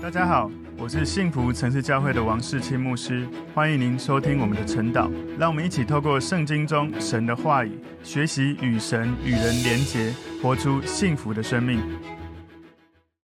大家好，我是幸福城市教会的王世清牧师，欢迎您收听我们的晨祷。让我们一起透过圣经中神的话语，学习与神与人连结，活出幸福的生命。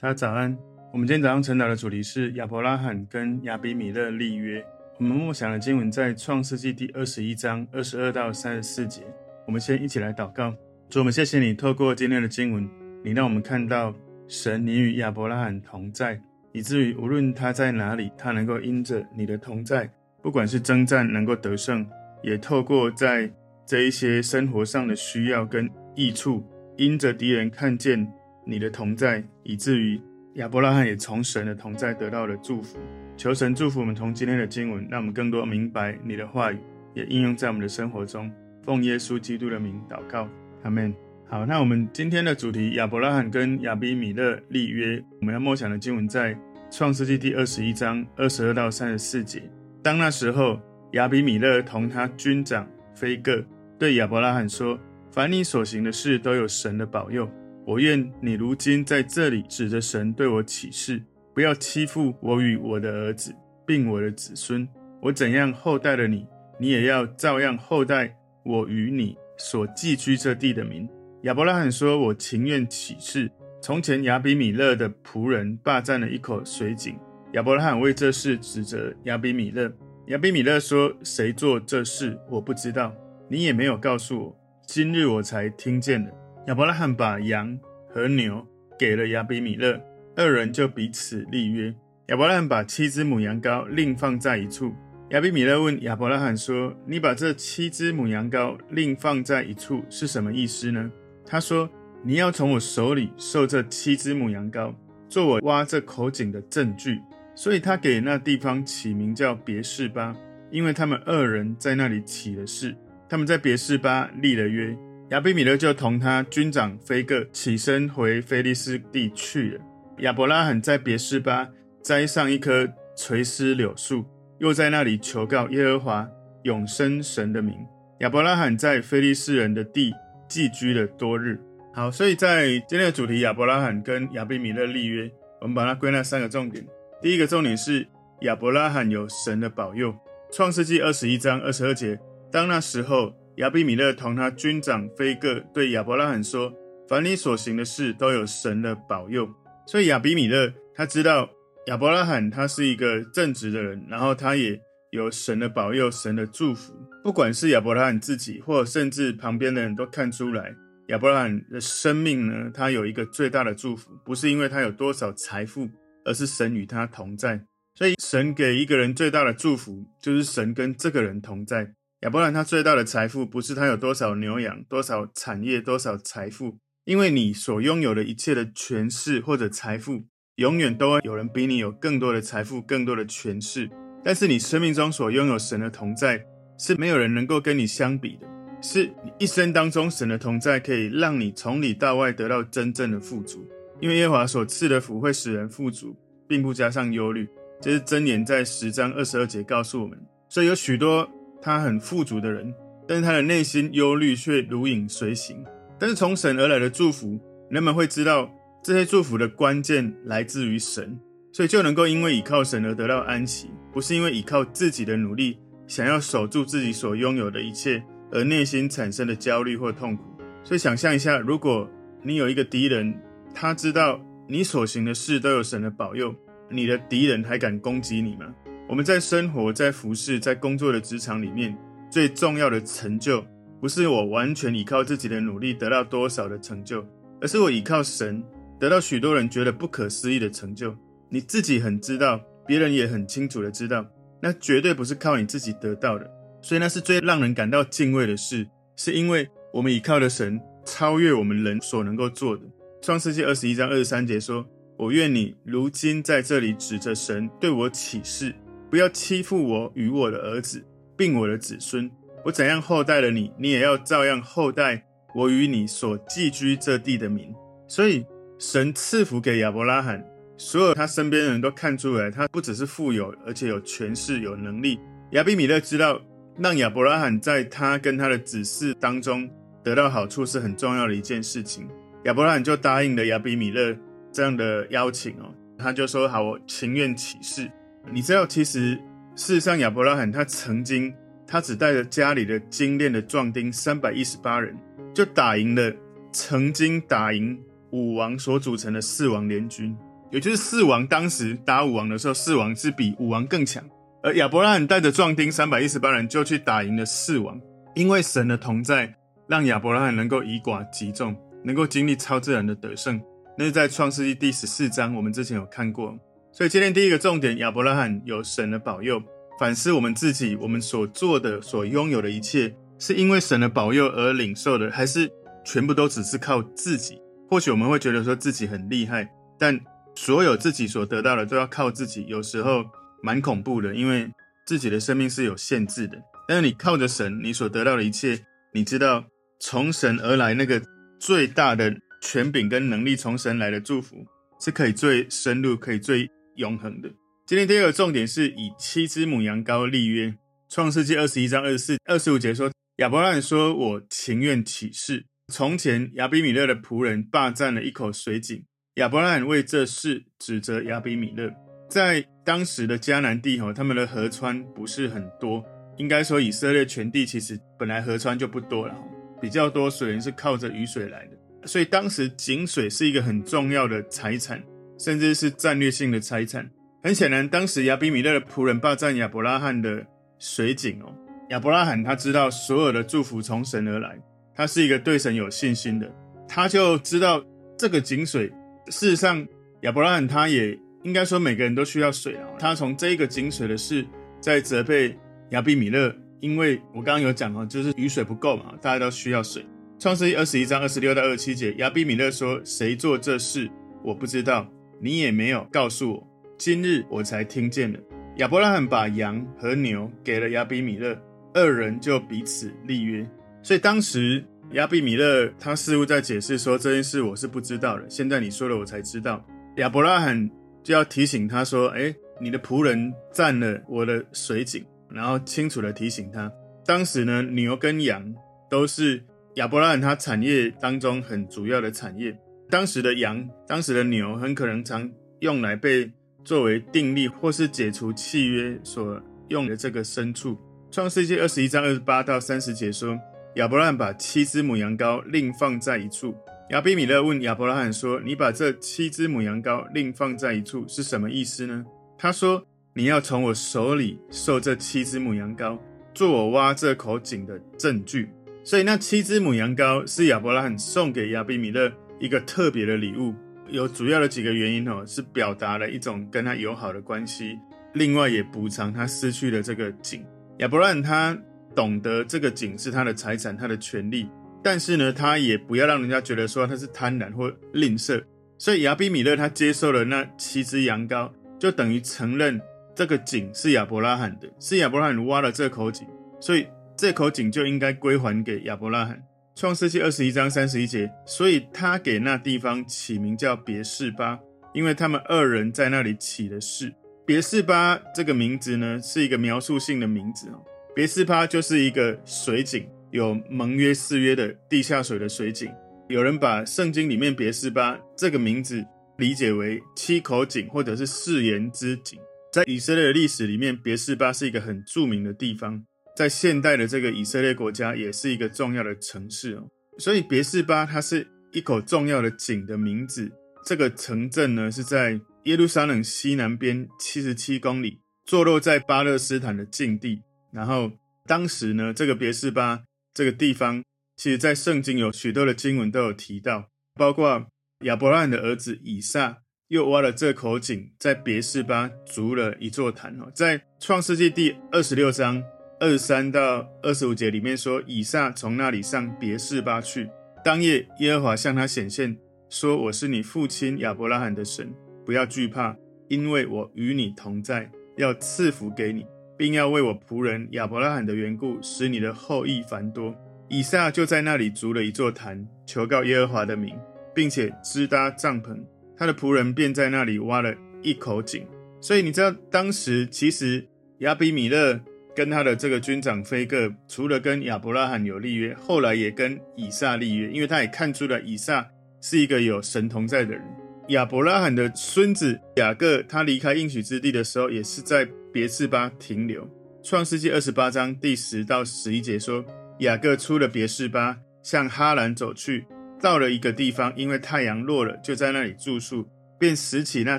大家早安。我们今天早上晨祷的主题是亚伯拉罕跟亚比米勒立约。我们默想的经文在创世纪第二十一章二十二到三十四节。我们先一起来祷告。主，我们谢谢你，透过今天的经文，你让我们看到神，你与亚伯拉罕同在。以至于无论他在哪里，他能够因着你的同在，不管是征战能够得胜，也透过在这一些生活上的需要跟益处，因着敌人看见你的同在，以至于亚伯拉罕也从神的同在得到了祝福。求神祝福我们，从今天的经文，让我们更多明白你的话语，也应用在我们的生活中。奉耶稣基督的名祷告，阿门。好，那我们今天的主题，亚伯拉罕跟亚比米勒立约。我们要默想的经文在创世纪第二十一章二十二到三十四节。当那时候，亚比米勒同他军长非各对亚伯拉罕说：“凡你所行的事，都有神的保佑。我愿你如今在这里指着神对我起誓，不要欺负我与我的儿子，并我的子孙。我怎样厚待了你，你也要照样厚待我与你所寄居这地的民。”亚伯拉罕说：“我情愿起誓。从前亚比米勒的仆人霸占了一口水井，亚伯拉罕为这事指责亚比米勒。亚比米勒说：谁做这事，我不知道，你也没有告诉我。今日我才听见了。亚伯拉罕把羊和牛给了亚比米勒，二人就彼此立约。亚伯拉罕把七只母羊羔另放在一处。亚比米勒问亚伯拉罕说：你把这七只母羊羔另放在一处是什么意思呢？他说：“你要从我手里受这七只母羊羔，做我挖这口井的证据。”所以，他给那地方起名叫别是巴，因为他们二人在那里起了誓。他们在别是巴立了约。亚比米勒就同他军长非各起身回非利士地去了。亚伯拉罕在别是巴栽上一棵垂丝柳树，又在那里求告耶和华永生神的名。亚伯拉罕在非利士人的地。寄居了多日。好，所以在今天的主题，亚伯拉罕跟亚比米勒立约，我们把它归纳三个重点。第一个重点是亚伯拉罕有神的保佑。创世纪二十一章二十二节，当那时候，亚比米勒同他军长非各对亚伯拉罕说：“凡你所行的事，都有神的保佑。”所以亚比米勒他知道亚伯拉罕他是一个正直的人，然后他也有神的保佑，神的祝福。不管是亚伯拉罕自己，或甚至旁边的人都看出来，亚伯拉罕的生命呢，他有一个最大的祝福，不是因为他有多少财富，而是神与他同在。所以，神给一个人最大的祝福，就是神跟这个人同在。亚伯拉罕他最大的财富，不是他有多少牛羊、多少产业、多少财富，因为你所拥有的一切的权势或者财富，永远都会有人比你有更多的财富、更多的权势。但是，你生命中所拥有神的同在。是没有人能够跟你相比的，是你一生当中神的同在可以让你从里到外得到真正的富足，因为耶和华所赐的福会使人富足，并不加上忧虑。这是箴言在十章二十二节告诉我们。所以有许多他很富足的人，但是他的内心忧虑却如影随形。但是从神而来的祝福，人们会知道这些祝福的关键来自于神，所以就能够因为倚靠神而得到安息，不是因为倚靠自己的努力。想要守住自己所拥有的一切，而内心产生的焦虑或痛苦。所以，想象一下，如果你有一个敌人，他知道你所行的事都有神的保佑，你的敌人还敢攻击你吗？我们在生活、在服侍、在工作的职场里面，最重要的成就，不是我完全依靠自己的努力得到多少的成就，而是我依靠神得到许多人觉得不可思议的成就。你自己很知道，别人也很清楚的知道。那绝对不是靠你自己得到的，所以那是最让人感到敬畏的事，是因为我们倚靠的神超越我们人所能够做的。创世纪二十一章二十三节说：“我愿你如今在这里指着神对我起誓，不要欺负我与我的儿子，并我的子孙。我怎样厚待了你，你也要照样厚待我与你所寄居这地的民。”所以神赐福给亚伯拉罕。所有他身边的人都看出来，他不只是富有，而且有权势、有能力。亚比米勒知道，让亚伯拉罕在他跟他的子嗣当中得到好处是很重要的一件事情。亚伯拉罕就答应了亚比米勒这样的邀请哦。他就说：“好，我情愿起誓。”你知道，其实事实上亚伯拉罕他曾经，他只带着家里的精练的壮丁三百一十八人，就打赢了曾经打赢武王所组成的四王联军。也就是四王当时打武王的时候，四王是比武王更强，而亚伯拉罕带着壮丁三百一十八人就去打赢了四王，因为神的同在，让亚伯拉罕能够以寡击众，能够经历超自然的得胜。那是在创世纪第十四章，我们之前有看过。所以今天第一个重点，亚伯拉罕有神的保佑。反思我们自己，我们所做的、所拥有的一切，是因为神的保佑而领受的，还是全部都只是靠自己？或许我们会觉得说自己很厉害，但所有自己所得到的都要靠自己，有时候蛮恐怖的，因为自己的生命是有限制的。但是你靠着神，你所得到的一切，你知道从神而来那个最大的权柄跟能力，从神来的祝福是可以最深入、可以最永恒的。今天第二个重点是以七只母羊羔立约。创世纪二十一章二十四、二十五节说，亚伯拉罕说：“我情愿起誓。从前亚比米勒的仆人霸占了一口水井。”亚伯拉罕为这事指责亚比米勒。在当时的迦南地，吼，他们的河川不是很多。应该说，以色列全地其实本来河川就不多了，比较多水源是靠着雨水来的。所以当时井水是一个很重要的财产，甚至是战略性的财产。很显然，当时亚比米勒的仆人霸占亚伯拉罕的水井哦。亚伯拉罕他知道所有的祝福从神而来，他是一个对神有信心的，他就知道这个井水。事实上，亚伯拉罕他也应该说每个人都需要水啊。他从这个井水的事在责备亚比米勒，因为我刚刚有讲哦，就是雨水不够嘛，大家都需要水。创世记二十一章二十六到二十七节，亚比米勒说：“谁做这事，我不知道，你也没有告诉我，今日我才听见了。”亚伯拉罕把羊和牛给了亚比米勒，二人就彼此立约。所以当时。亚比米勒他似乎在解释说，这件事我是不知道的，现在你说了我才知道。亚伯拉罕就要提醒他说：“诶，你的仆人占了我的水井。”然后清楚地提醒他，当时呢，牛跟羊都是亚伯拉罕他产业当中很主要的产业。当时的羊、当时的牛很可能常用来被作为订立或是解除契约所用的这个牲畜。创世纪二十一章二十八到三十节说。亚伯拉罕把七只母羊羔另放在一处。亚比米勒问亚伯拉罕说：“你把这七只母羊羔另放在一处是什么意思呢？”他说：“你要从我手里受这七只母羊羔，做我挖这口井的证据。”所以那七只母羊羔是亚伯拉罕送给亚比米勒一个特别的礼物，有主要的几个原因哦，是表达了一种跟他友好的关系，另外也补偿他失去的这个井。亚伯拉罕他。懂得这个井是他的财产，他的权利，但是呢，他也不要让人家觉得说他是贪婪或吝啬。所以亚比米勒他接受了那七只羊羔，就等于承认这个井是亚伯拉罕的，是亚伯拉罕挖了这口井，所以这口井就应该归还给亚伯拉罕。创世纪二十一章三十一节，所以他给那地方起名叫别是巴，因为他们二人在那里起了誓。别是巴这个名字呢，是一个描述性的名字哦。别是巴就是一个水井，有盟约誓约的地下水的水井。有人把圣经里面别是巴这个名字理解为七口井，或者是誓言之井。在以色列的历史里面，别是巴是一个很著名的地方，在现代的这个以色列国家也是一个重要的城市哦。所以别是巴它是一口重要的井的名字。这个城镇呢是在耶路撒冷西南边七十七公里，坐落在巴勒斯坦的境地。然后当时呢，这个别是巴这个地方，其实在圣经有许多的经文都有提到，包括亚伯拉罕的儿子以撒又挖了这口井，在别是巴筑了一座坛哦。在创世纪第二十六章二十三到二十五节里面说，以撒从那里上别是巴去，当夜耶和华向他显现，说：“我是你父亲亚伯拉罕的神，不要惧怕，因为我与你同在，要赐福给你。”并要为我仆人亚伯拉罕的缘故，使你的后裔繁多。以撒就在那里筑了一座坛，求告耶和华的名，并且支搭帐篷。他的仆人便在那里挖了一口井。所以你知道，当时其实亚比米勒跟他的这个军长菲各，除了跟亚伯拉罕有立约，后来也跟以撒立约，因为他也看出了以撒是一个有神同在的人。亚伯拉罕的孙子雅各，他离开应许之地的时候，也是在别是巴停留。创世纪二十八章第十到十一节说，雅各出了别是巴，向哈兰走去，到了一个地方，因为太阳落了，就在那里住宿，便拾起那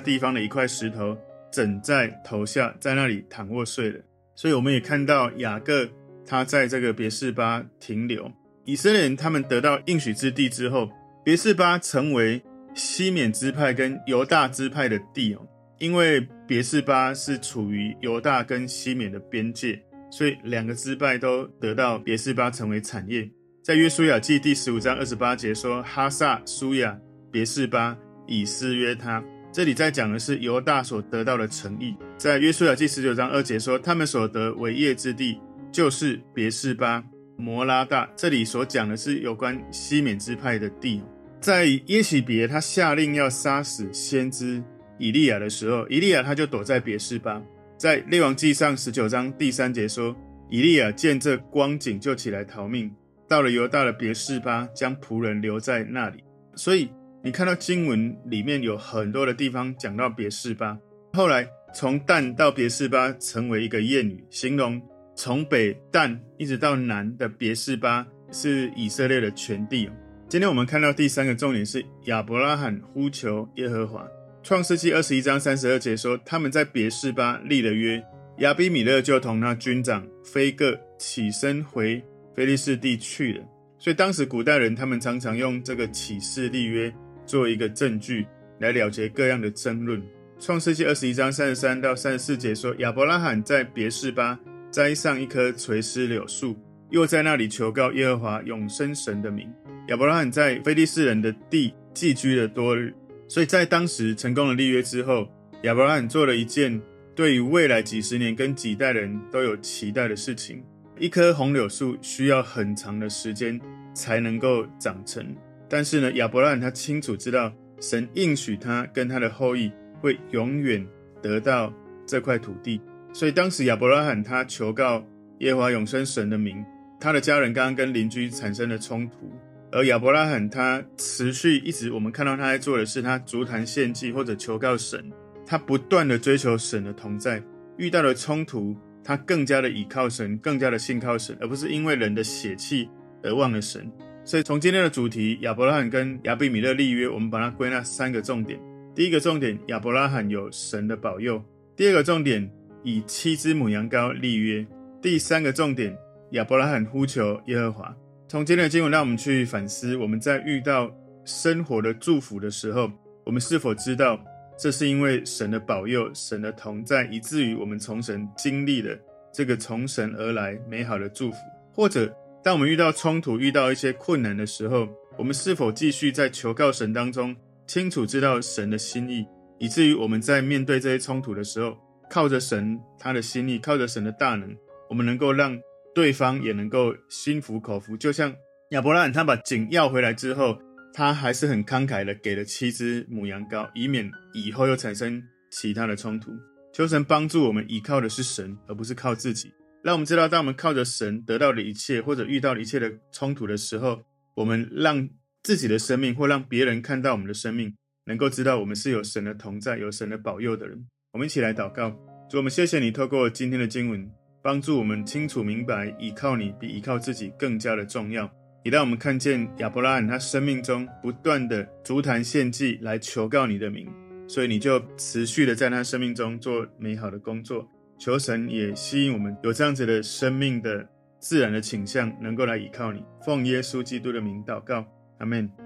地方的一块石头，枕在头下，在那里躺卧睡了。所以我们也看到雅各他在这个别是巴停留。以色列人他们得到应许之地之后，别是巴成为西缅支派跟犹大支派的地哦，因为别是巴是处于犹大跟西缅的边界，所以两个支派都得到别是巴成为产业。在约书亚记第十五章二十八节说：“哈萨舒亚别是巴以斯约他。”这里在讲的是犹大所得到的城邑。在约书亚记十九章二节说：“他们所得为业之地，就是别是巴、摩拉大。”这里所讲的是有关西缅支派的地。在耶洗别他下令要杀死先知以利亚的时候，以利亚他就躲在别是巴。在列王记上十九章第三节说，以利亚见这光景就起来逃命，到了犹大的别是巴，将仆人留在那里。所以你看到经文里面有很多的地方讲到别是巴，后来从但到别是巴成为一个谚语，形容从北但一直到南的别是巴是以色列的全地。今天我们看到第三个重点是亚伯拉罕呼求耶和华。创世纪二十一章三十二节说，他们在别是巴立了约，亚比米勒就同那军长非各起身回非利士地去了。所以当时古代人他们常常用这个起誓立约做一个证据来了结各样的争论。创世纪二十一章三十三到三十四节说，亚伯拉罕在别是巴栽上一棵垂丝柳树，又在那里求告耶和华永生神的名。亚伯拉罕在非利士人的地寄居了多日，所以在当时成功的立约之后，亚伯拉罕做了一件对于未来几十年跟几代人都有期待的事情。一棵红柳树需要很长的时间才能够长成，但是呢，亚伯拉罕他清楚知道神应许他跟他的后裔会永远得到这块土地，所以当时亚伯拉罕他求告耶和华永生神的名，他的家人刚刚跟邻居产生了冲突。而亚伯拉罕他持续一直，我们看到他在做的是，他足坛献祭或者求告神，他不断的追求神的同在。遇到了冲突，他更加的倚靠神，更加的信靠神，而不是因为人的血气而忘了神。所以从今天的主题，亚伯拉罕跟亚比米勒立约，我们把它归纳三个重点。第一个重点，亚伯拉罕有神的保佑；第二个重点，以七只母羊羔立约；第三个重点，亚伯拉罕呼求耶和华。从今天的经文，让我们去反思：我们在遇到生活的祝福的时候，我们是否知道这是因为神的保佑、神的同在，以至于我们从神经历了这个从神而来美好的祝福？或者，当我们遇到冲突、遇到一些困难的时候，我们是否继续在求告神当中，清楚知道神的心意，以至于我们在面对这些冲突的时候，靠着神他的心意，靠着神的大能，我们能够让。对方也能够心服口服，就像亚伯拉罕他把井要回来之后，他还是很慷慨的给了七只母羊羔，以免以后又产生其他的冲突。求神帮助我们，依靠的是神，而不是靠自己。让我们知道，当我们靠着神得到的一切，或者遇到了一切的冲突的时候，我们让自己的生命，或让别人看到我们的生命，能够知道我们是有神的同在、有神的保佑的人。我们一起来祷告，主，我们谢谢你，透过今天的经文。帮助我们清楚明白，依靠你比依靠自己更加的重要。也让我们看见亚伯拉罕他生命中不断的足坛献祭来求告你的名，所以你就持续的在他生命中做美好的工作。求神也吸引我们有这样子的生命的自然的倾向，能够来依靠你。奉耶稣基督的名祷告，阿门。